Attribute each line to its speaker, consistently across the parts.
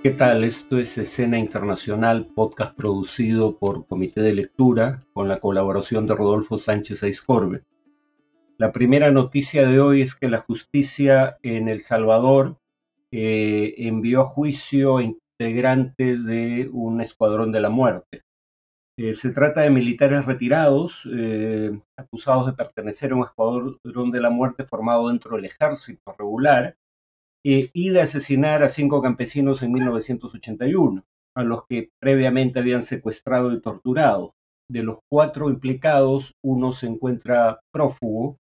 Speaker 1: ¿Qué tal? Esto es Escena Internacional, podcast producido por Comité de Lectura con la colaboración de Rodolfo Sánchez Aizcorbe. La primera noticia de hoy es que la justicia en El Salvador eh, envió a juicio a integrantes de un escuadrón de la muerte. Eh, se trata de militares retirados eh, acusados de pertenecer a un escuadrón de la muerte formado dentro del ejército regular eh, y de asesinar a cinco campesinos en 1981, a los que previamente habían secuestrado y torturado. De los cuatro implicados, uno se encuentra prófugo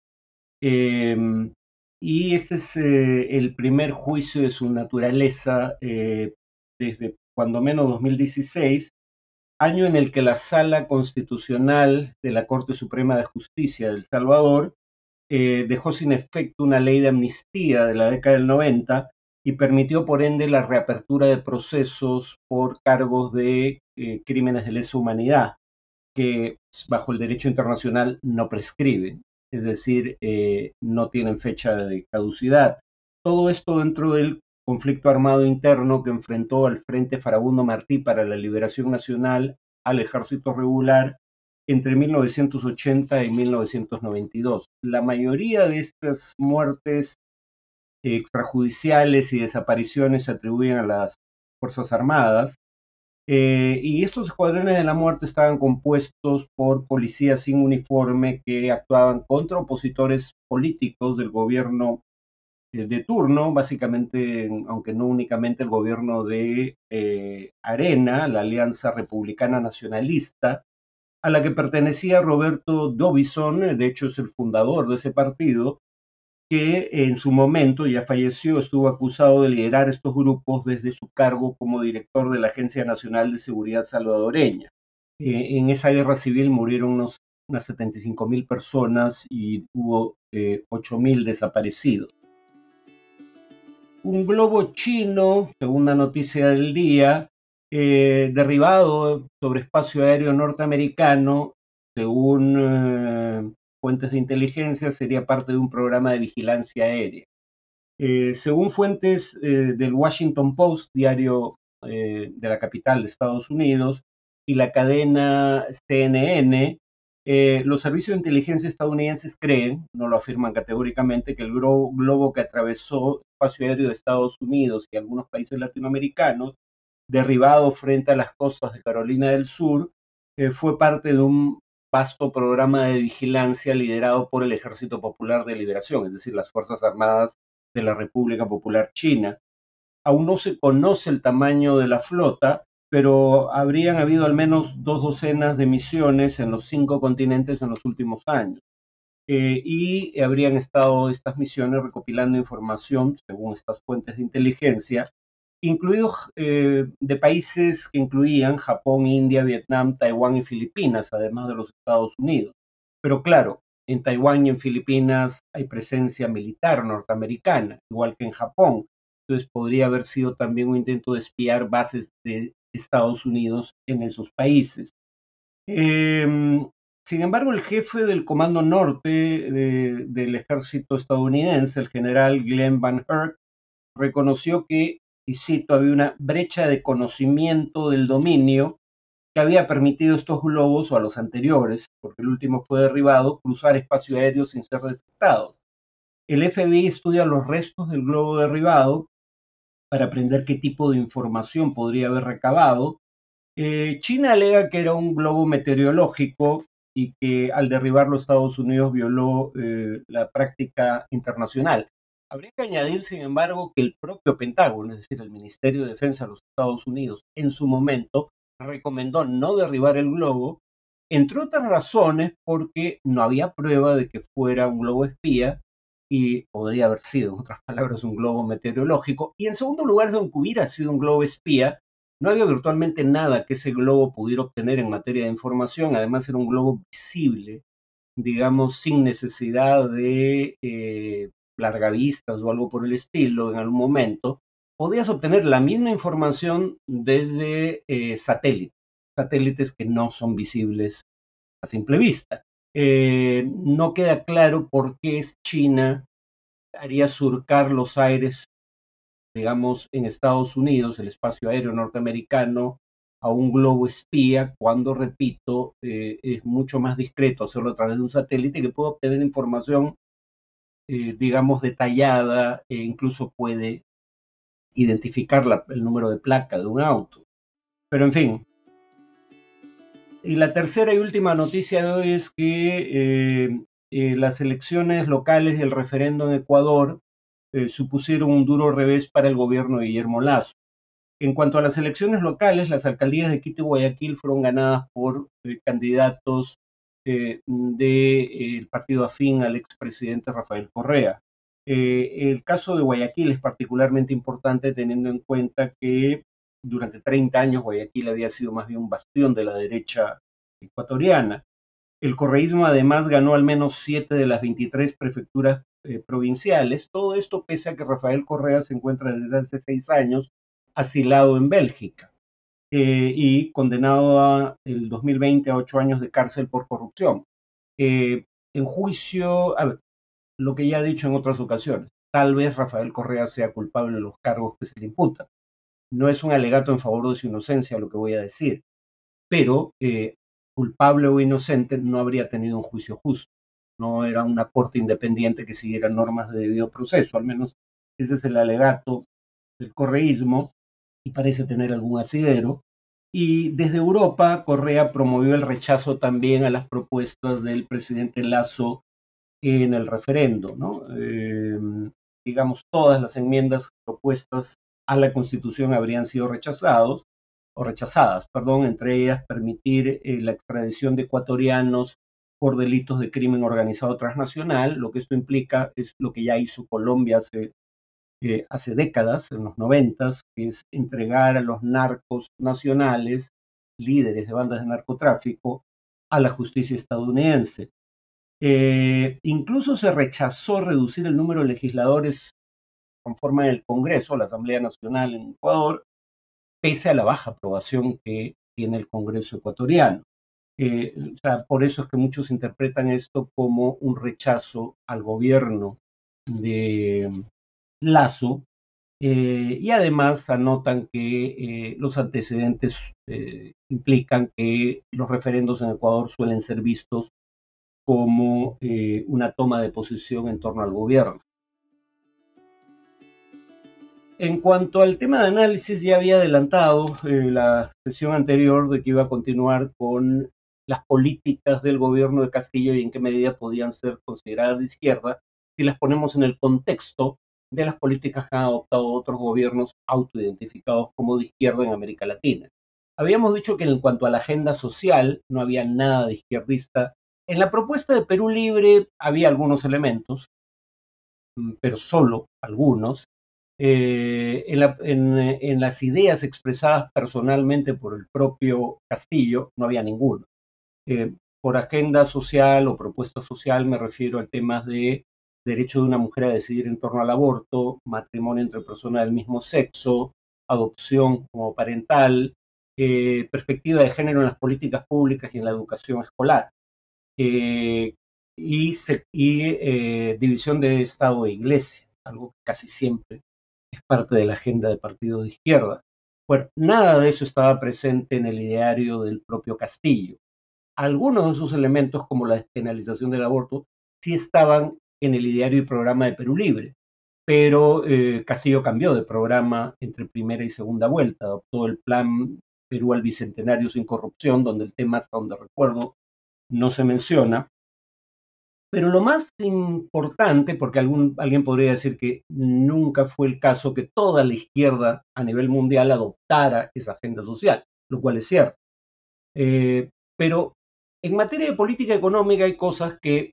Speaker 1: em, y este es eh, el primer juicio de su naturaleza eh, desde cuando menos 2016, año en el que la Sala Constitucional de la Corte Suprema de Justicia de El Salvador eh, dejó sin efecto una ley de amnistía de la década del 90 y permitió por ende la reapertura de procesos por cargos de eh, crímenes de lesa humanidad que bajo el derecho internacional no prescriben, es decir, eh, no tienen fecha de caducidad. Todo esto dentro del conflicto armado interno que enfrentó al Frente Farabundo Martí para la Liberación Nacional al ejército regular entre 1980 y 1992. La mayoría de estas muertes extrajudiciales y desapariciones se atribuyen a las Fuerzas Armadas. Eh, y estos escuadrones de la muerte estaban compuestos por policías sin uniforme que actuaban contra opositores políticos del gobierno eh, de turno, básicamente, aunque no únicamente el gobierno de eh, Arena, la Alianza Republicana Nacionalista, a la que pertenecía Roberto Dobison, eh, de hecho es el fundador de ese partido, que en su momento ya falleció, estuvo acusado de liderar estos grupos desde su cargo como director de la Agencia Nacional de Seguridad Salvadoreña. Eh, en esa guerra civil murieron unos, unas 75 mil personas y hubo eh, 8 mil desaparecidos. Un globo chino, según la noticia del día, eh, derribado sobre espacio aéreo norteamericano, según eh, fuentes de inteligencia, sería parte de un programa de vigilancia aérea. Eh, según fuentes del Washington Post, diario de la capital de Estados Unidos, y la cadena CNN, los servicios de inteligencia estadounidenses creen, no lo afirman categóricamente, que el globo que atravesó espacio aéreo de Estados Unidos y algunos países latinoamericanos derribado frente a las costas de Carolina del Sur, eh, fue parte de un vasto programa de vigilancia liderado por el Ejército Popular de Liberación, es decir, las Fuerzas Armadas de la República Popular China. Aún no se conoce el tamaño de la flota, pero habrían habido al menos dos docenas de misiones en los cinco continentes en los últimos años. Eh, y habrían estado estas misiones recopilando información, según estas fuentes de inteligencia, incluidos eh, de países que incluían Japón, India, Vietnam, Taiwán y Filipinas, además de los Estados Unidos. Pero claro, en Taiwán y en Filipinas hay presencia militar norteamericana, igual que en Japón. Entonces podría haber sido también un intento de espiar bases de Estados Unidos en esos países. Em, sin embargo, el jefe del Comando Norte del ejército estadounidense, el general Glenn Van Herk, reconoció que y cito, había una brecha de conocimiento del dominio que había permitido a estos globos o a los anteriores, porque el último fue derribado, cruzar espacio aéreo sin ser detectados. El FBI estudia los restos del globo derribado para aprender qué tipo de información podría haber recabado. Eh, China alega que era un globo meteorológico y que al derribarlo Estados Unidos violó eh, la práctica internacional. Habría que añadir, sin embargo, que el propio Pentágono, es decir, el Ministerio de Defensa de los Estados Unidos, en su momento recomendó no derribar el globo, entre otras razones porque no había prueba de que fuera un globo espía y podría haber sido, en otras palabras, un globo meteorológico. Y en segundo lugar, aunque hubiera sido un globo espía, no había virtualmente nada que ese globo pudiera obtener en materia de información. Además, era un globo visible, digamos, sin necesidad de eh, largavistas o algo por el estilo en algún momento, podías obtener la misma información desde eh, satélites, satélites que no son visibles a simple vista. Eh, no queda claro por qué China haría surcar los aires digamos, en Estados Unidos, el espacio aéreo norteamericano, a un globo espía, cuando, repito, eh, es mucho más discreto hacerlo a través de un satélite que puede obtener información, eh, digamos, detallada e incluso puede identificar el número de placa de un auto. Pero en fin. Y la tercera y última noticia de hoy es que eh, las elecciones locales y el referendo en Ecuador supusieron un duro revés para el gobierno de Guillermo Lazo. En cuanto a las elecciones locales, las alcaldías de Quito y Guayaquil fueron ganadas por eh, candidatos eh, del partido afín al expresidente Rafael Correa. Eh, el caso de Guayaquil es particularmente importante teniendo en cuenta que durante 30 años Guayaquil había sido más bien un bastión de la derecha ecuatoriana. El correísmo además ganó al menos 7 de las 23 prefecturas provinciales. Todo esto pese a que Rafael Correa se encuentra desde hace seis años asilado en Bélgica eh, y condenado a el 2020 a ocho años de cárcel por corrupción. Eh, en juicio, a ver, lo que ya he dicho en otras ocasiones, tal vez Rafael Correa sea culpable de los cargos que se le imputan. No es un alegato en favor de su inocencia lo que voy a decir, pero eh, culpable o inocente no habría tenido un juicio justo. No era una corte independiente que siguiera normas de debido proceso, al menos ese es el alegato del correísmo y parece tener algún asidero. Y desde Europa, Correa promovió el rechazo también a las propuestas del presidente Lazo en el referendo. Em, digamos, todas las enmiendas propuestas a la Constitución habrían sido rechazados o rechazadas, perdón, entre ellas permitir eh, la extradición de ecuatorianos por delitos de crimen organizado transnacional. Lo que esto implica es lo que ya hizo Colombia hace hace décadas, en los noventas, que es entregar a los narcos nacionales, líderes de bandas de narcotráfico, a la justicia estadounidense. Eh, incluso se rechazó reducir el número de legisladores conforme el Congreso, la Asamblea Nacional en Ecuador, pese a la baja aprobación que tiene el Congreso ecuatoriano. Eh, por eso es que muchos interpretan esto como un rechazo al gobierno de, Lazo, eh, y además anotan que eh, los antecedentes eh, implican que los referendos en Ecuador suelen ser vistos como una toma de posición en torno al gobierno. En cuanto al tema de análisis, ya había adelantado la sesión anterior de que iba a continuar con las políticas del gobierno de Castillo y en qué medida podían ser consideradas de izquierda si las ponemos en el contexto de las políticas que han adoptado otros gobiernos autoidentificados como de izquierda en América Latina. Habíamos dicho que en cuanto a la agenda social no había nada de izquierdista. En la propuesta de Perú Libre había algunos elementos, mm, pero solo algunos. Eh, en, las ideas expresadas personalmente por el propio Castillo no había ninguno. Eh, por agenda social o propuesta social me refiero a temas de derecho de una mujer a decidir en torno al aborto, matrimonio entre personas del mismo sexo, adopción como parental, eh, perspectiva de género en las políticas públicas y en la educación escolar, eh, y, eh, división de Estado e Iglesia, algo que casi siempre es parte de la agenda de partidos de izquierda. Bueno, nada de eso estaba presente en el ideario del propio Castillo. Algunos de esos elementos, como la despenalización del aborto, sí estaban en el ideario y programa de Perú Libre. Pero eh, Castillo cambió de programa entre primera y segunda vuelta, adoptó el plan Perú al Bicentenario sin corrupción, donde el tema, hasta donde recuerdo, no se menciona. Pero lo más importante, porque algún, alguien podría decir que nunca fue el caso que toda la izquierda a nivel mundial adoptara esa agenda social, lo cual es cierto. Eh, pero en materia de política económica hay cosas que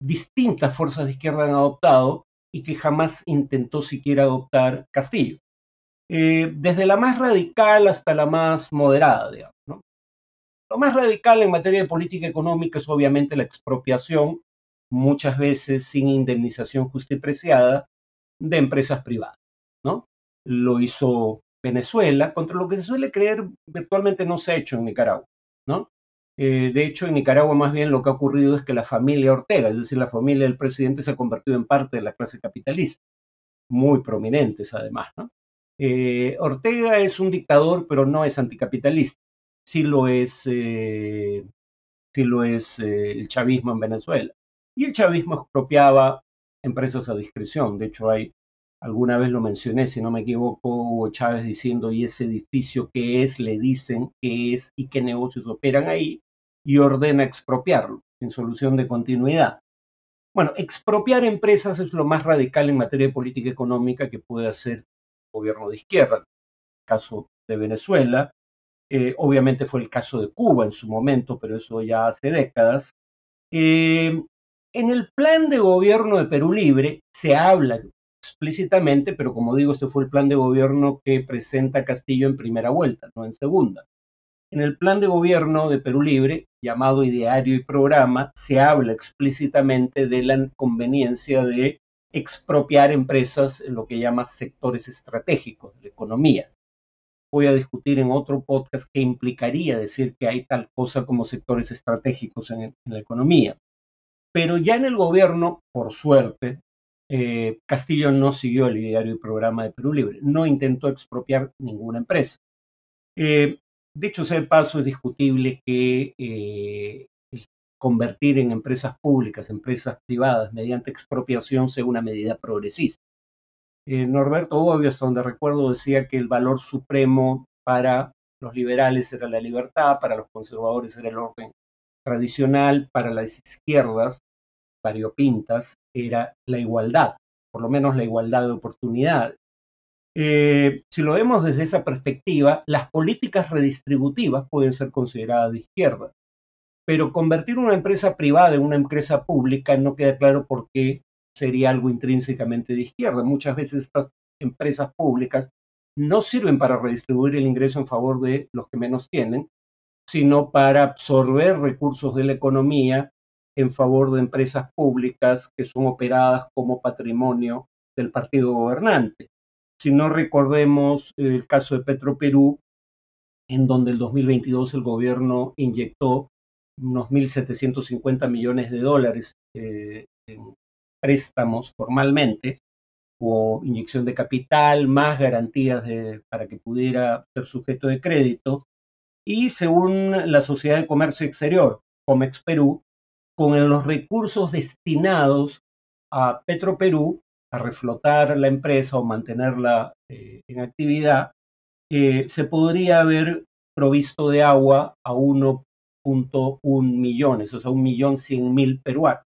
Speaker 1: distintas fuerzas de izquierda han adoptado y que jamás intentó siquiera adoptar Castillo. Eh, desde la más radical hasta la más moderada, digamos. Lo más radical en materia de política económica es obviamente la expropiación, muchas veces sin indemnización justa y preciada, de empresas privadas. ¿no? Lo hizo Venezuela, contra lo que se suele creer virtualmente no se ha hecho en Nicaragua. ¿no? Eh, de hecho, en Nicaragua más bien lo que ha ocurrido es que la familia Ortega, es decir, la familia del presidente, se ha convertido en parte de la clase capitalista. muy prominentes además. Eh, Ortega es un dictador, pero no es anticapitalista. Sí lo es, eh, sí lo es eh, el chavismo en Venezuela. Y el chavismo expropiaba empresas a discreción. De hecho, hay alguna vez lo mencioné, si no me equivoco, Hugo Chávez diciendo, ¿y ese edificio qué es? Le dicen qué es y qué negocios operan ahí y ordena expropiarlo, sin solución de continuidad. Bueno, expropiar empresas es lo más radical en materia de política económica que puede hacer un gobierno de izquierda. El caso de Venezuela, eh, obviamente fue el caso de Cuba en su momento, pero eso ya hace décadas. Eh, en el plan de gobierno de Perú Libre se habla explícitamente, pero como digo, este fue el plan de gobierno que presenta Castillo en primera vuelta, no en segunda. En el plan de gobierno de Perú Libre, llamado Ideario y Programa, se habla explícitamente de la conveniencia de expropiar empresas en lo que llama sectores estratégicos de la economía. Voy a discutir en otro podcast qué implicaría decir que hay tal cosa como sectores estratégicos en, la economía. Pero ya en el gobierno, por suerte, eh, Castillo no siguió el ideario y programa de Perú Libre, no intentó expropiar ninguna empresa. Eh, Dicho sea de paso, es discutible que eh, convertir en empresas públicas, empresas privadas, mediante expropiación sea una medida progresista. Eh, Norberto Bobbio, donde recuerdo, decía que el valor supremo para los liberales era la libertad, para los conservadores era el orden tradicional, para las izquierdas variopintas era la igualdad, por lo menos la igualdad de oportunidades. Eh, si lo vemos desde esa perspectiva, las políticas redistributivas pueden ser consideradas de izquierda, pero convertir una empresa privada en una empresa pública no queda claro por qué sería algo intrínsecamente de izquierda. Muchas veces estas empresas públicas no sirven para redistribuir el ingreso en favor de los que menos tienen, sino para absorber recursos de la economía en favor de empresas públicas que son operadas como patrimonio del partido gobernante. Si no recordemos el caso de Petroperú, en donde el 2022 el gobierno inyectó unos 1.750 millones de dólares eh, en préstamos formalmente, o inyección de capital, más garantías para que pudiera ser sujeto de crédito. Y según la Sociedad de Comercio Exterior, COMEX Perú, con los recursos destinados a Petroperú, a reflotar la empresa o mantenerla eh, en actividad, eh, se podría haber provisto de agua a 1.1 millones, o sea, un millón cien mil peruanos.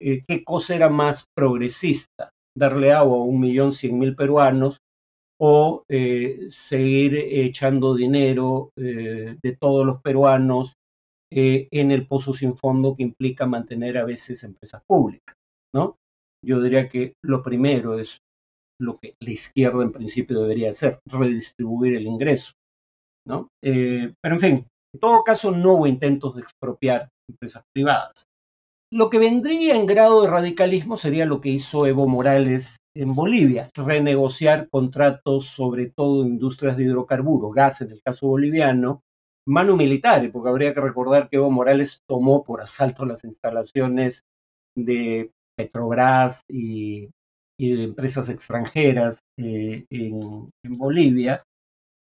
Speaker 1: Eh, ¿Qué cosa era más progresista? ¿Darle agua a un millón cien mil peruanos o seguir echando dinero de todos los peruanos en el pozo sin fondo que implica mantener a veces empresas públicas? ¿no? Yo diría que lo primero es lo que la izquierda en principio debería hacer, redistribuir el ingreso. ¿no? Eh, pero en fin, en todo caso no hubo intentos de expropiar empresas privadas. Lo que vendría en grado de radicalismo sería lo que hizo Evo Morales en Bolivia, renegociar contratos sobre todo industrias de hidrocarburos, gas en el caso boliviano, mano militar, porque habría que recordar que Evo Morales tomó por asalto las instalaciones de Petrobras y, de empresas extranjeras eh, en, Bolivia,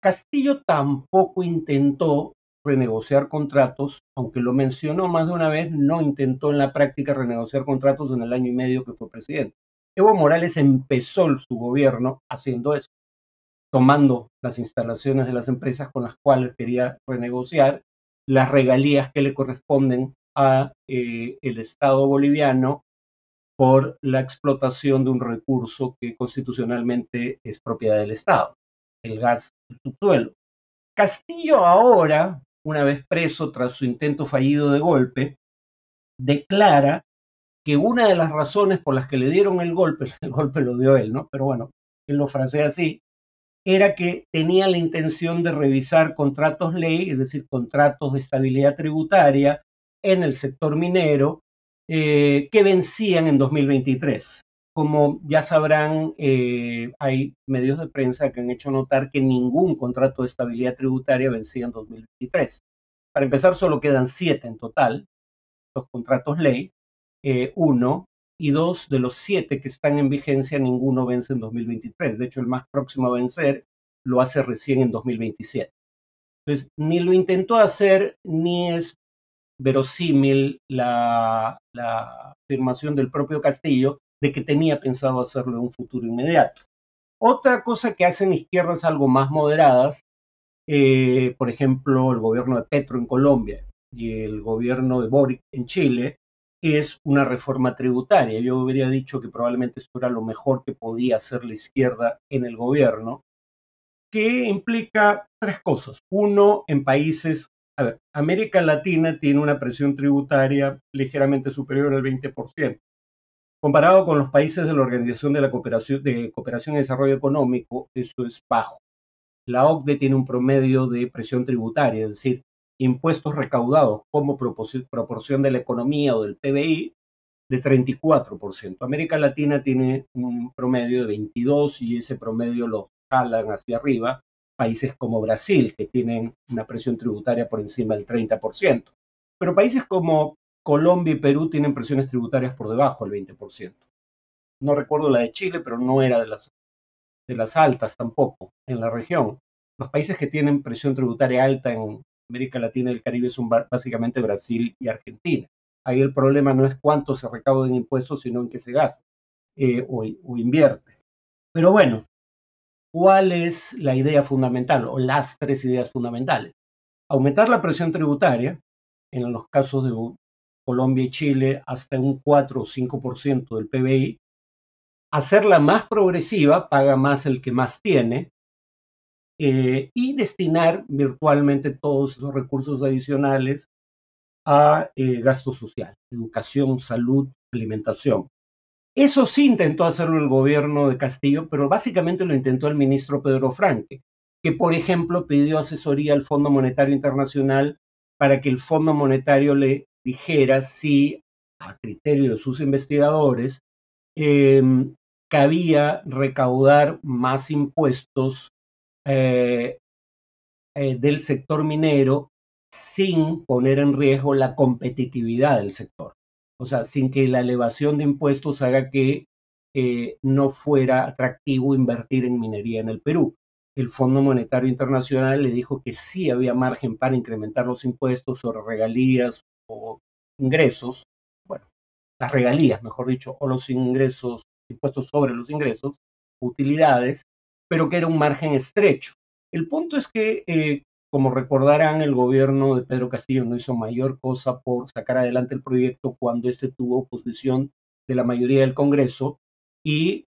Speaker 1: Castillo tampoco intentó renegociar contratos, aunque lo mencionó más de una vez, no intentó en la práctica renegociar contratos en el año y medio que fue presidente. Evo Morales empezó su gobierno haciendo eso, tomando las instalaciones de las empresas con las cuales quería renegociar las regalías que le corresponden a eh, el Estado boliviano por la explotación de un recurso que constitucionalmente es propiedad del Estado, el gas del subsuelo. Castillo ahora, una vez preso tras su intento fallido de golpe, declara que una de las razones por las que le dieron el golpe, el golpe lo dio él, ¿no? Pero bueno, él lo frasea así, era que tenía la intención de revisar contratos ley, es decir, contratos de estabilidad tributaria en el sector minero eh, que vencían en 2023. Como ya sabrán, eh, hay medios de prensa que han hecho notar que ningún contrato de estabilidad tributaria vencía en 2023. Para empezar, solo quedan siete en total, los contratos ley. Eh, uno y dos de los siete que están en vigencia, ninguno vence en 2023. De hecho, el más próximo a vencer lo hace recién en 2027. Entonces, ni lo intentó hacer, ni es verosímil la, afirmación del propio Castillo de que tenía pensado hacerlo en un futuro inmediato. Otra cosa que hacen izquierdas algo más moderadas, eh, por ejemplo, el gobierno de Petro en Colombia y el gobierno de Boric en Chile, es una reforma tributaria. Yo hubiera dicho que probablemente esto era lo mejor que podía hacer la izquierda en el gobierno, que implica tres cosas. Uno, en países, a ver, América Latina tiene una presión tributaria ligeramente superior al 20%. Comparado con los países de la Organización de Cooperación, de Cooperación y Desarrollo Económico, eso es bajo. La OCDE tiene un promedio de presión tributaria, es decir, impuestos recaudados como proporción de la economía o del PBI de 34%. América Latina tiene un promedio de 22 y ese promedio lo jalan hacia arriba países como Brasil, que tienen una presión tributaria por encima del 30%. Pero países como Colombia y Perú tienen presiones tributarias por debajo del 20%. No recuerdo la de Chile, pero no era de las, de las altas tampoco en la región. Los países que tienen presión tributaria alta en América Latina y el Caribe son básicamente Brasil y Argentina. Ahí el problema no es cuánto se recauda en impuestos, sino en qué se gasta eh, o, o invierte. Pero bueno, ¿cuál es la idea fundamental o las tres ideas fundamentales? Aumentar la presión tributaria, en los casos de Colombia y Chile, hasta un 4 o 5% del PBI. Hacerla más progresiva, paga más el que más tiene, eh, y destinar virtualmente todos esos recursos adicionales a eh, gasto social, educación, salud, alimentación. Eso sí intentó hacerlo el gobierno de Castillo, pero básicamente lo intentó el ministro Pedro Franque, que por ejemplo pidió asesoría al Fondo Monetario Internacional para que el Fondo Monetario le dijera si, a criterio de sus investigadores, em, cabía recaudar más impuestos eh, eh, del sector minero sin poner en riesgo la competitividad del sector. O sea, sin que la elevación de impuestos haga que eh, no fuera atractivo invertir en minería en el Perú. El Fondo Monetario Internacional le dijo que sí había margen para incrementar los impuestos sobre regalías o ingresos, bueno, las regalías, mejor dicho, o los ingresos, impuestos sobre los ingresos, utilidades, pero que era un margen estrecho. El punto es que, eh, como recordarán, el gobierno de Pedro Castillo no hizo mayor cosa por sacar adelante el proyecto cuando este tuvo oposición de la mayoría del Congreso y,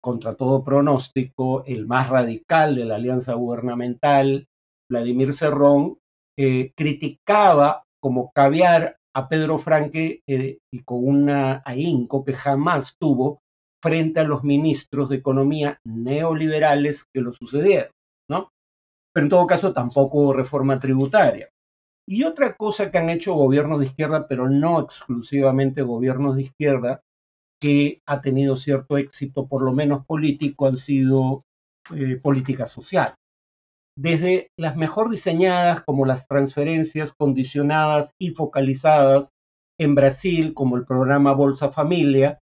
Speaker 1: contra todo pronóstico, el más radical de la alianza gubernamental, Vladimir Cerrón, eh, criticaba como caviar a Pedro Franque eh, y con una ahínco que jamás tuvo frente a los ministros de economía neoliberales que lo sucedieron, ¿no? Pero en todo caso tampoco reforma tributaria. Y otra cosa que han hecho gobiernos de izquierda, pero no exclusivamente gobiernos de izquierda, que ha tenido cierto éxito, por lo menos político, han sido eh, política social desde las mejor diseñadas como las transferencias condicionadas y focalizadas en Brasil, como el programa Bolsa Familia,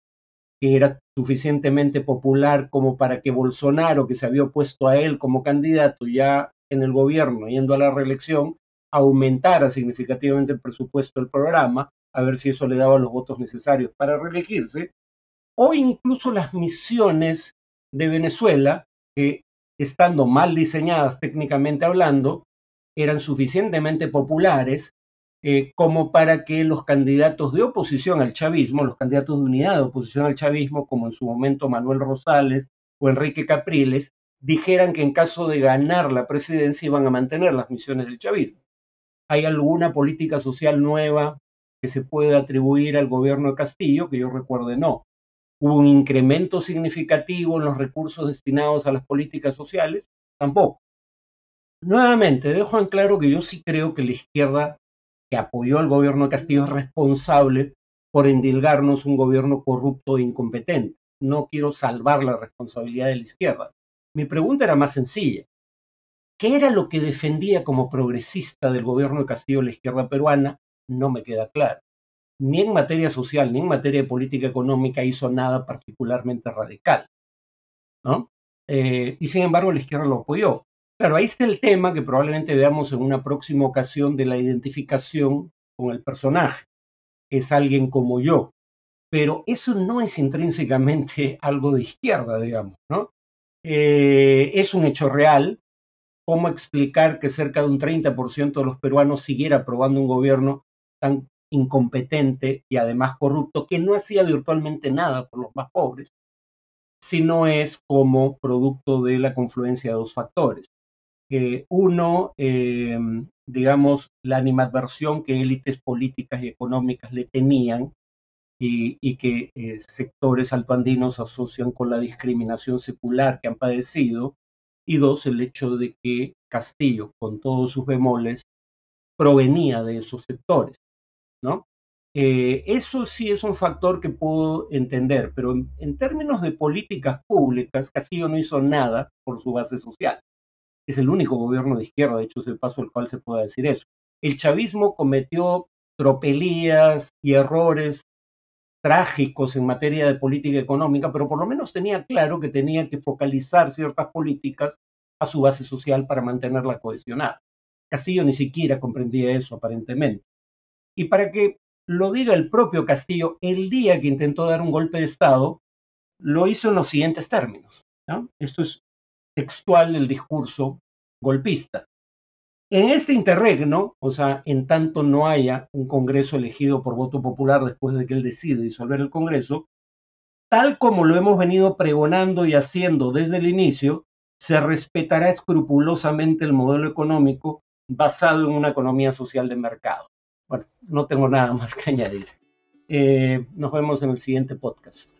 Speaker 1: que era suficientemente popular como para que Bolsonaro, que se había opuesto a él como candidato ya en el gobierno, yendo a la reelección, aumentara significativamente el presupuesto del programa, a ver si eso le daba los votos necesarios para reelegirse, o incluso las misiones de Venezuela, que estando mal diseñadas técnicamente hablando, eran suficientemente populares eh, como para que los candidatos de oposición al chavismo, los candidatos de unidad de oposición al chavismo, como en su momento Manuel Rosales o Enrique Capriles, dijeran que en caso de ganar la presidencia iban a mantener las misiones del chavismo. ¿Hay alguna política social nueva que se pueda atribuir al gobierno de Castillo? Que yo recuerde, no hubo un incremento significativo en los recursos destinados a las políticas sociales, tampoco. Nuevamente, dejo en claro que yo sí creo que la izquierda que apoyó al gobierno de Castillo es responsable por endilgarnos un gobierno corrupto e incompetente. No quiero salvar la responsabilidad de la izquierda. Mi pregunta era más sencilla. ¿Qué era lo que defendía como progresista del gobierno de Castillo la izquierda peruana? No me queda claro. ni en materia social ni en materia política económica hizo nada particularmente radical. ¿no? Eh, y sin embargo la izquierda lo apoyó. Claro, ahí está el tema que probablemente veamos en una próxima ocasión de la identificación con el personaje. Es alguien como yo. Pero eso no es intrínsecamente algo de izquierda, digamos, ¿no? Eh, es un hecho real. ¿Cómo explicar que cerca de un 30% de los peruanos siguiera aprobando un gobierno tan incompetente y además corrupto que no hacía virtualmente nada por los más pobres, sino es como producto de la confluencia de dos factores. Uno, eh, digamos, la animadversión que élites políticas y económicas le tenían y, que eh, sectores altoandinos asocian con la discriminación secular que han padecido. Y dos, el hecho de que Castillo, con todos sus bemoles, provenía de esos sectores. ¿no? Eh, eso sí es un factor que puedo entender, pero en, términos de políticas públicas, Castillo no hizo nada por su base social. Es el único gobierno de izquierda, de hecho es el paso al cual se puede decir eso. El chavismo cometió tropelías y errores trágicos en materia de política económica, pero por lo menos tenía claro que tenía que focalizar ciertas políticas a su base social para mantenerla cohesionada. Castillo ni siquiera comprendía eso aparentemente. Y para que lo diga el propio Castillo, el día que intentó dar un golpe de Estado, lo hizo en los siguientes términos. Esto es textual del discurso golpista. En este interregno, o sea, en tanto no haya un Congreso elegido por voto popular después de que él decide disolver el Congreso, tal como lo hemos venido pregonando y haciendo desde el inicio, se respetará escrupulosamente el modelo económico basado en una economía social de mercado. Bueno, no tengo nada más que añadir. Eh, nos vemos en el siguiente podcast.